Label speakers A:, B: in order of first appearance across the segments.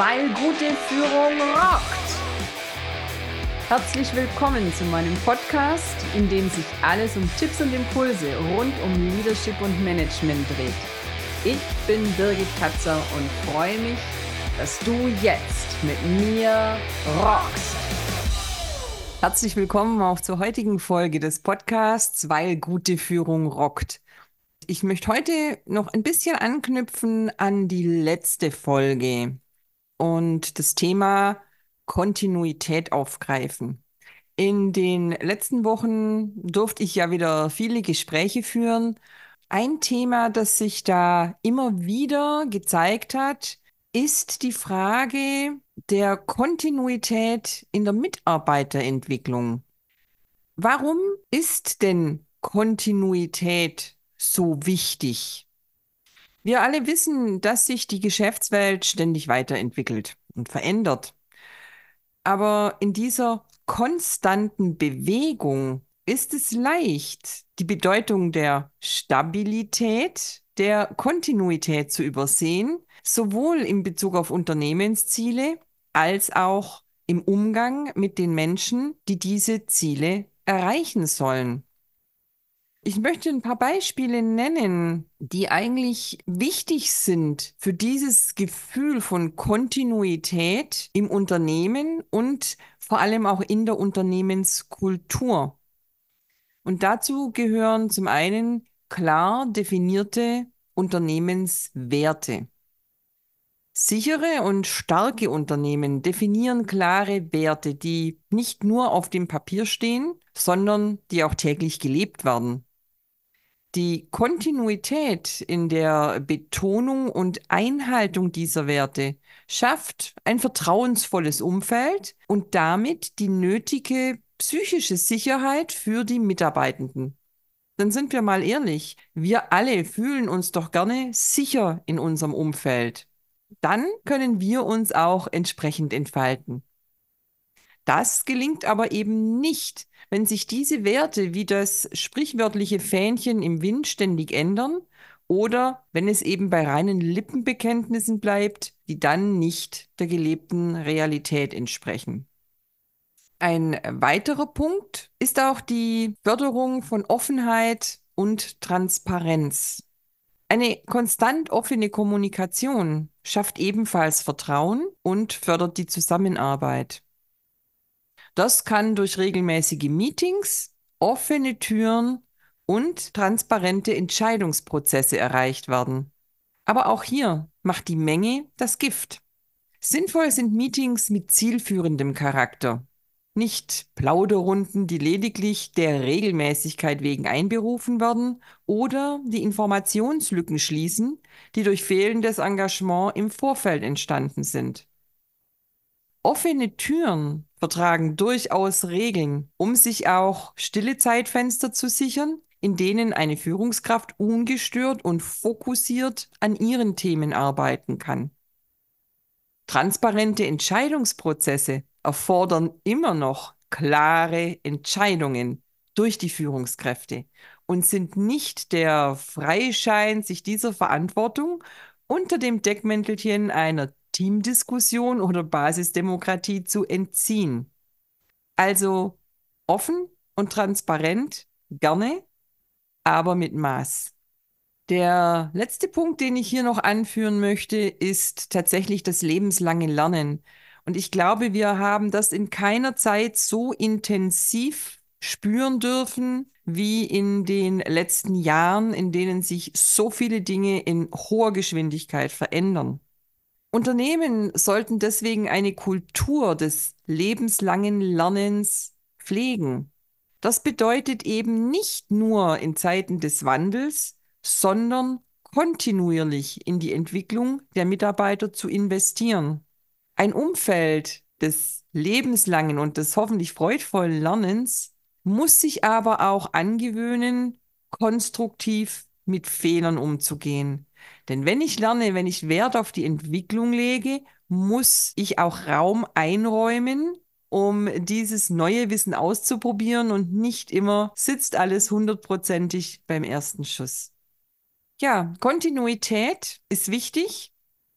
A: weil gute Führung rockt. Herzlich willkommen zu meinem Podcast, in dem sich alles um Tipps und Impulse rund um Leadership und Management dreht. Ich bin Birgit Katzer und freue mich, dass du jetzt mit mir rockst. Herzlich willkommen auch zur heutigen Folge des Podcasts, weil gute Führung rockt. Ich möchte heute noch ein bisschen anknüpfen an die letzte Folge und das Thema Kontinuität aufgreifen. In den letzten Wochen durfte ich ja wieder viele Gespräche führen. Ein Thema, das sich da immer wieder gezeigt hat, ist die Frage der Kontinuität in der Mitarbeiterentwicklung. Warum ist denn Kontinuität so wichtig? Wir alle wissen, dass sich die Geschäftswelt ständig weiterentwickelt und verändert. Aber in dieser konstanten Bewegung ist es leicht, die Bedeutung der Stabilität, der Kontinuität zu übersehen, sowohl in Bezug auf Unternehmensziele als auch im Umgang mit den Menschen, die diese Ziele erreichen sollen. Ich möchte ein paar Beispiele nennen, die eigentlich wichtig sind für dieses Gefühl von Kontinuität im Unternehmen und vor allem auch in der Unternehmenskultur. Und dazu gehören zum einen klar definierte Unternehmenswerte. Sichere und starke Unternehmen definieren klare Werte, die nicht nur auf dem Papier stehen, sondern die auch täglich gelebt werden. Die Kontinuität in der Betonung und Einhaltung dieser Werte schafft ein vertrauensvolles Umfeld und damit die nötige psychische Sicherheit für die Mitarbeitenden. Dann sind wir mal ehrlich, wir alle fühlen uns doch gerne sicher in unserem Umfeld. Dann können wir uns auch entsprechend entfalten. Das gelingt aber eben nicht, wenn sich diese Werte wie das sprichwörtliche Fähnchen im Wind ständig ändern oder wenn es eben bei reinen Lippenbekenntnissen bleibt, die dann nicht der gelebten Realität entsprechen. Ein weiterer Punkt ist auch die Förderung von Offenheit und Transparenz. Eine konstant offene Kommunikation schafft ebenfalls Vertrauen und fördert die Zusammenarbeit. Das kann durch regelmäßige Meetings, offene Türen und transparente Entscheidungsprozesse erreicht werden. Aber auch hier macht die Menge das Gift. Sinnvoll sind Meetings mit zielführendem Charakter, nicht Plauderrunden, die lediglich der Regelmäßigkeit wegen einberufen werden oder die Informationslücken schließen, die durch fehlendes Engagement im Vorfeld entstanden sind. Offene Türen vertragen durchaus Regeln, um sich auch stille Zeitfenster zu sichern, in denen eine Führungskraft ungestört und fokussiert an ihren Themen arbeiten kann. Transparente Entscheidungsprozesse erfordern immer noch klare Entscheidungen durch die Führungskräfte und sind nicht der Freischein, sich dieser Verantwortung unter dem Deckmäntelchen einer Teamdiskussion oder Basisdemokratie zu entziehen. Also offen und transparent, gerne, aber mit Maß. Der letzte Punkt, den ich hier noch anführen möchte, ist tatsächlich das lebenslange Lernen. Und ich glaube, wir haben das in keiner Zeit so intensiv spüren dürfen wie in den letzten Jahren, in denen sich so viele Dinge in hoher Geschwindigkeit verändern. Unternehmen sollten deswegen eine Kultur des lebenslangen Lernens pflegen. Das bedeutet eben nicht nur in Zeiten des Wandels, sondern kontinuierlich in die Entwicklung der Mitarbeiter zu investieren. Ein Umfeld des lebenslangen und des hoffentlich freudvollen Lernens muss sich aber auch angewöhnen, konstruktiv mit Fehlern umzugehen. Denn wenn ich lerne, wenn ich Wert auf die Entwicklung lege, muss ich auch Raum einräumen, um dieses neue Wissen auszuprobieren und nicht immer sitzt alles hundertprozentig beim ersten Schuss. Ja, Kontinuität ist wichtig.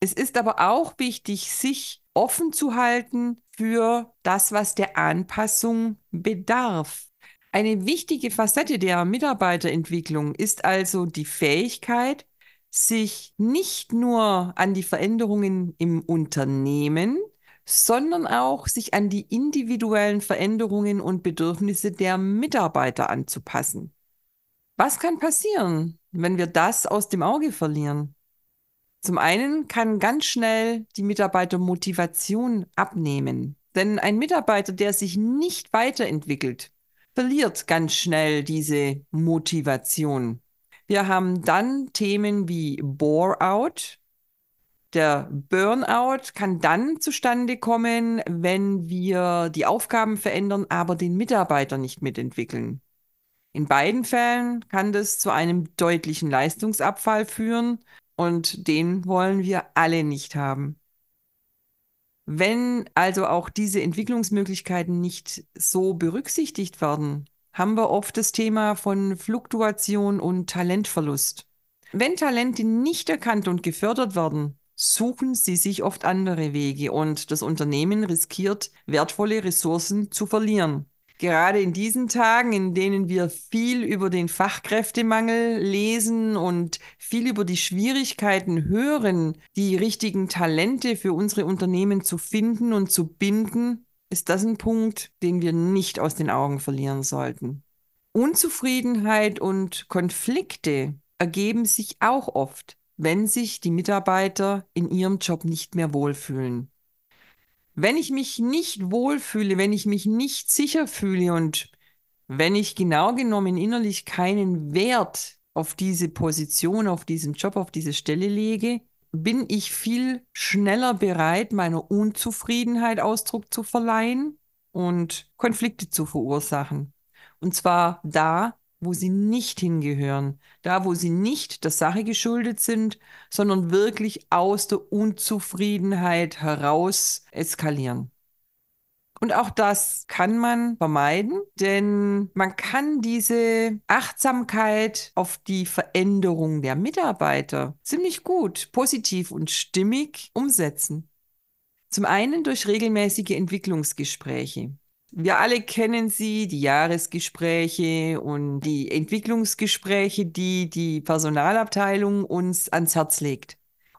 A: Es ist aber auch wichtig, sich offen zu halten für das, was der Anpassung bedarf. Eine wichtige Facette der Mitarbeiterentwicklung ist also die Fähigkeit, sich nicht nur an die Veränderungen im Unternehmen, sondern auch sich an die individuellen Veränderungen und Bedürfnisse der Mitarbeiter anzupassen. Was kann passieren, wenn wir das aus dem Auge verlieren? Zum einen kann ganz schnell die Mitarbeitermotivation abnehmen. Denn ein Mitarbeiter, der sich nicht weiterentwickelt, verliert ganz schnell diese Motivation. Wir haben dann Themen wie Bore-out. Der Burnout kann dann zustande kommen, wenn wir die Aufgaben verändern, aber den Mitarbeiter nicht mitentwickeln. In beiden Fällen kann das zu einem deutlichen Leistungsabfall führen und den wollen wir alle nicht haben. Wenn also auch diese Entwicklungsmöglichkeiten nicht so berücksichtigt werden, haben wir oft das Thema von Fluktuation und Talentverlust. Wenn Talente nicht erkannt und gefördert werden, suchen sie sich oft andere Wege und das Unternehmen riskiert, wertvolle Ressourcen zu verlieren. Gerade in diesen Tagen, in denen wir viel über den Fachkräftemangel lesen und viel über die Schwierigkeiten hören, die richtigen Talente für unsere Unternehmen zu finden und zu binden, ist das ein Punkt, den wir nicht aus den Augen verlieren sollten. Unzufriedenheit und Konflikte ergeben sich auch oft, wenn sich die Mitarbeiter in ihrem Job nicht mehr wohlfühlen. Wenn ich mich nicht wohlfühle, wenn ich mich nicht sicher fühle und wenn ich genau genommen innerlich keinen Wert auf diese Position, auf diesen Job, auf diese Stelle lege, bin ich viel schneller bereit, meiner Unzufriedenheit Ausdruck zu verleihen und Konflikte zu verursachen. Und zwar da, wo sie nicht hingehören, da, wo sie nicht der Sache geschuldet sind, sondern wirklich aus der Unzufriedenheit heraus eskalieren. Und auch das kann man vermeiden, denn man kann diese Achtsamkeit auf die Veränderung der Mitarbeiter ziemlich gut, positiv und stimmig umsetzen. Zum einen durch regelmäßige Entwicklungsgespräche. Wir alle kennen sie, die Jahresgespräche und die Entwicklungsgespräche, die die Personalabteilung uns ans Herz legt.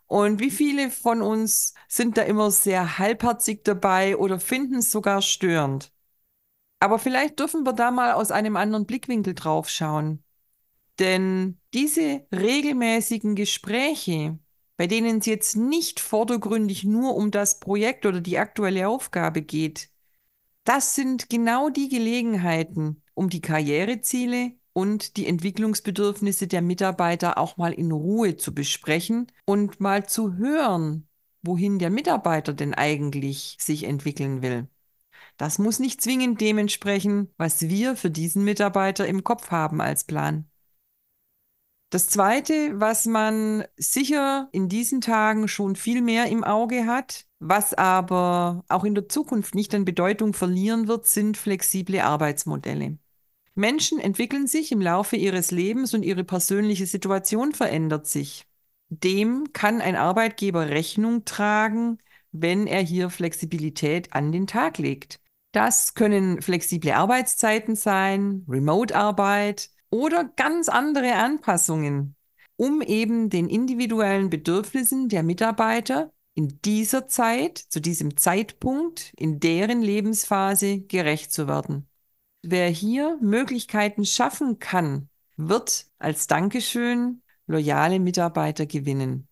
A: Und wie viele von uns sind da immer sehr halbherzig dabei oder finden es sogar störend? Aber vielleicht dürfen wir da mal aus einem anderen Blickwinkel drauf schauen. Denn diese regelmäßigen Gespräche, bei denen es jetzt nicht vordergründig nur um das Projekt oder die aktuelle Aufgabe geht, das sind genau die Gelegenheiten, um die Karriereziele und die Entwicklungsbedürfnisse der Mitarbeiter auch mal in Ruhe zu besprechen und mal zu hören, wohin der Mitarbeiter denn eigentlich sich entwickeln will. Das muss nicht zwingend dementsprechend, was wir für diesen Mitarbeiter im Kopf haben als Plan. Das Zweite, was man sicher in diesen Tagen schon viel mehr im Auge hat, was aber auch in der Zukunft nicht an Bedeutung verlieren wird, sind flexible Arbeitsmodelle. Menschen entwickeln sich im Laufe ihres Lebens und ihre persönliche Situation verändert sich. Dem kann ein Arbeitgeber Rechnung tragen, wenn er hier Flexibilität an den Tag legt. Das können flexible Arbeitszeiten sein, Remote-Arbeit, oder ganz andere Anpassungen, um eben den individuellen Bedürfnissen der Mitarbeiter in dieser Zeit, zu diesem Zeitpunkt, in deren Lebensphase gerecht zu werden. Wer hier Möglichkeiten schaffen kann, wird als Dankeschön loyale Mitarbeiter gewinnen.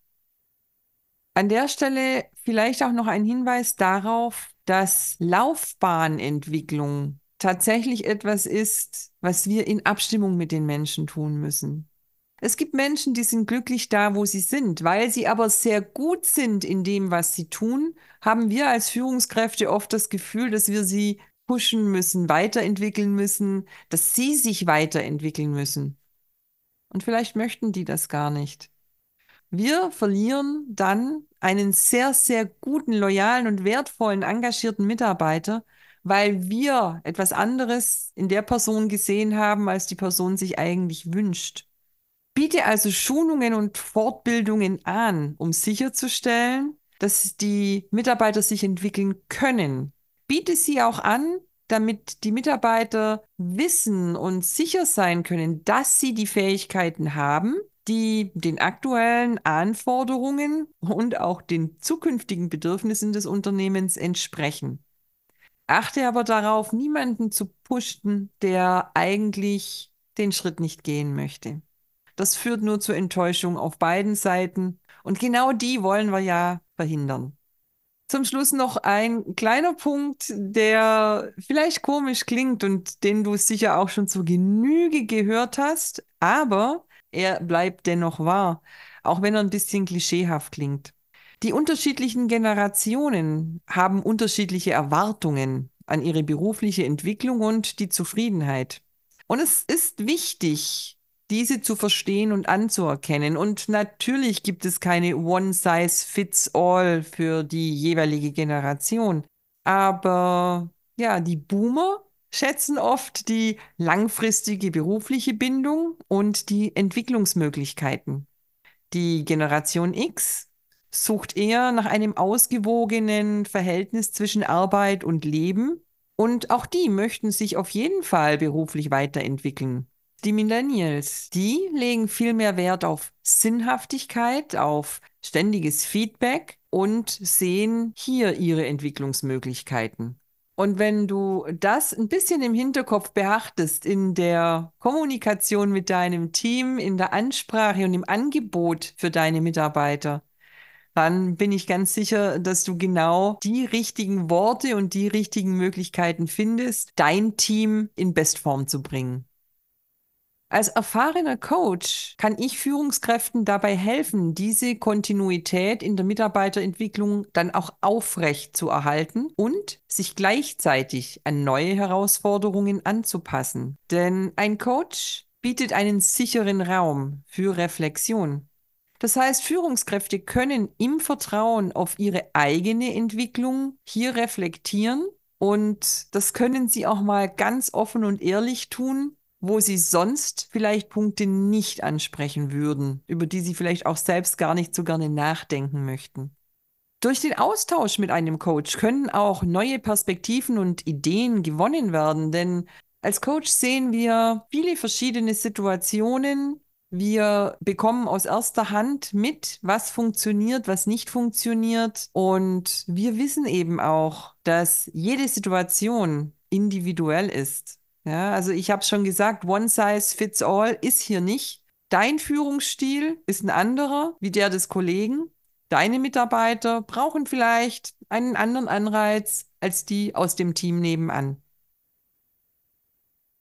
A: An der Stelle vielleicht auch noch ein Hinweis darauf, dass Laufbahnentwicklung tatsächlich etwas ist, was wir in Abstimmung mit den Menschen tun müssen. Es gibt Menschen, die sind glücklich da, wo sie sind, weil sie aber sehr gut sind in dem, was sie tun, haben wir als Führungskräfte oft das Gefühl, dass wir sie pushen müssen, weiterentwickeln müssen, dass sie sich weiterentwickeln müssen. Und vielleicht möchten die das gar nicht. Wir verlieren dann einen sehr, sehr guten, loyalen und wertvollen, engagierten Mitarbeiter, weil wir etwas anderes in der Person gesehen haben, als die Person sich eigentlich wünscht. Biete also Schulungen und Fortbildungen an, um sicherzustellen, dass die Mitarbeiter sich entwickeln können. Biete sie auch an, damit die Mitarbeiter wissen und sicher sein können, dass sie die Fähigkeiten haben, die den aktuellen Anforderungen und auch den zukünftigen Bedürfnissen des Unternehmens entsprechen. Achte aber darauf, niemanden zu pushen, der eigentlich den Schritt nicht gehen möchte. Das führt nur zu Enttäuschung auf beiden Seiten und genau die wollen wir ja verhindern. Zum Schluss noch ein kleiner Punkt, der vielleicht komisch klingt und den du sicher auch schon zur Genüge gehört hast, aber er bleibt dennoch wahr, auch wenn er ein bisschen klischeehaft klingt. Die unterschiedlichen Generationen haben unterschiedliche Erwartungen an ihre berufliche Entwicklung und die Zufriedenheit. Und es ist wichtig, diese zu verstehen und anzuerkennen. Und natürlich gibt es keine One-Size-Fits-All für die jeweilige Generation. Aber ja, die Boomer schätzen oft die langfristige berufliche Bindung und die Entwicklungsmöglichkeiten. Die Generation X sucht eher nach einem ausgewogenen Verhältnis zwischen Arbeit und Leben. Und auch die möchten sich auf jeden Fall beruflich weiterentwickeln. Die Millennials, die legen viel mehr Wert auf Sinnhaftigkeit, auf ständiges Feedback und sehen hier ihre Entwicklungsmöglichkeiten. Und wenn du das ein bisschen im Hinterkopf beachtest in der Kommunikation mit deinem Team, in der Ansprache und im Angebot für deine Mitarbeiter, dann bin ich ganz sicher, dass du genau die richtigen Worte und die richtigen Möglichkeiten findest, dein Team in Bestform zu bringen. Als erfahrener Coach kann ich Führungskräften dabei helfen, diese Kontinuität in der Mitarbeiterentwicklung dann auch aufrecht zu erhalten und sich gleichzeitig an neue Herausforderungen anzupassen. Denn ein Coach bietet einen sicheren Raum für Reflexion. Das heißt, Führungskräfte können im Vertrauen auf ihre eigene Entwicklung hier reflektieren und das können sie auch mal ganz offen und ehrlich tun, wo sie sonst vielleicht Punkte nicht ansprechen würden, über die sie vielleicht auch selbst gar nicht so gerne nachdenken möchten. Durch den Austausch mit einem Coach können auch neue Perspektiven und Ideen gewonnen werden, denn als Coach sehen wir viele verschiedene Situationen, wir bekommen aus erster Hand mit, was funktioniert, was nicht funktioniert. Und wir wissen eben auch, dass jede Situation individuell ist. Ja, also ich habe schon gesagt, one size fits all ist hier nicht. Dein Führungsstil ist ein anderer wie der des Kollegen. Deine Mitarbeiter brauchen vielleicht einen anderen Anreiz als die aus dem Team nebenan.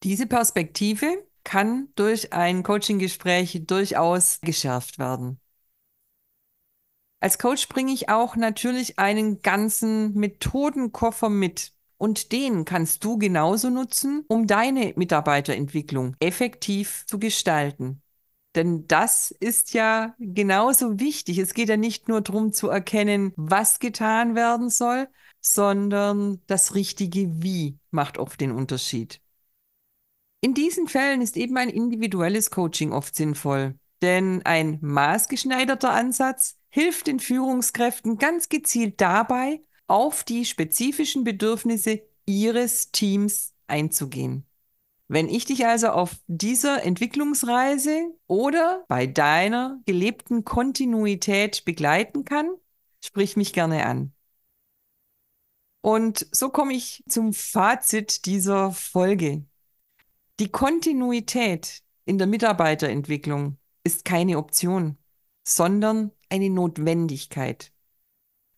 A: Diese Perspektive kann durch ein Coaching-Gespräch durchaus geschärft werden. Als Coach bringe ich auch natürlich einen ganzen Methodenkoffer mit, und den kannst du genauso nutzen, um deine Mitarbeiterentwicklung effektiv zu gestalten. Denn das ist ja genauso wichtig. Es geht ja nicht nur darum zu erkennen, was getan werden soll, sondern das richtige Wie macht oft den Unterschied. In diesen Fällen ist eben ein individuelles Coaching oft sinnvoll, denn ein maßgeschneiderter Ansatz hilft den Führungskräften ganz gezielt dabei, auf die spezifischen Bedürfnisse ihres Teams einzugehen. Wenn ich dich also auf dieser Entwicklungsreise oder bei deiner gelebten Kontinuität begleiten kann, sprich mich gerne an. Und so komme ich zum Fazit dieser Folge. Die Kontinuität in der Mitarbeiterentwicklung ist keine Option, sondern eine Notwendigkeit.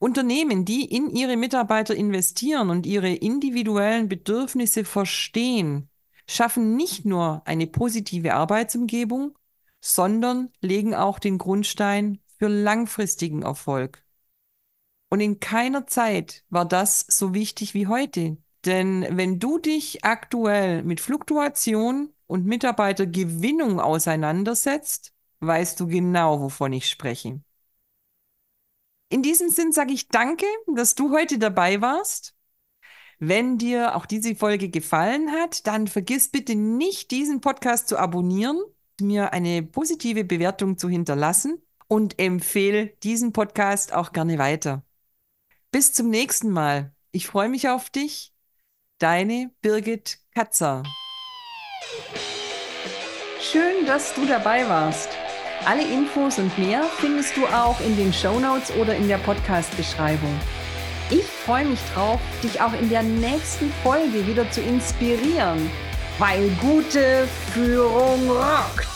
A: Unternehmen, die in ihre Mitarbeiter investieren und ihre individuellen Bedürfnisse verstehen, schaffen nicht nur eine positive Arbeitsumgebung, sondern legen auch den Grundstein für langfristigen Erfolg. Und in keiner Zeit war das so wichtig wie heute. Denn wenn du dich aktuell mit Fluktuation und Mitarbeitergewinnung auseinandersetzt, weißt du genau, wovon ich spreche. In diesem Sinn sage ich danke, dass du heute dabei warst. Wenn dir auch diese Folge gefallen hat, dann vergiss bitte nicht, diesen Podcast zu abonnieren mir eine positive Bewertung zu hinterlassen und empfehle diesen Podcast auch gerne weiter. Bis zum nächsten Mal. Ich freue mich auf dich. Deine Birgit Katzer. Schön, dass du dabei warst. Alle Infos und mehr findest du auch in den Show Notes oder in der Podcast-Beschreibung. Ich freue mich drauf, dich auch in der nächsten Folge wieder zu inspirieren, weil gute Führung rockt.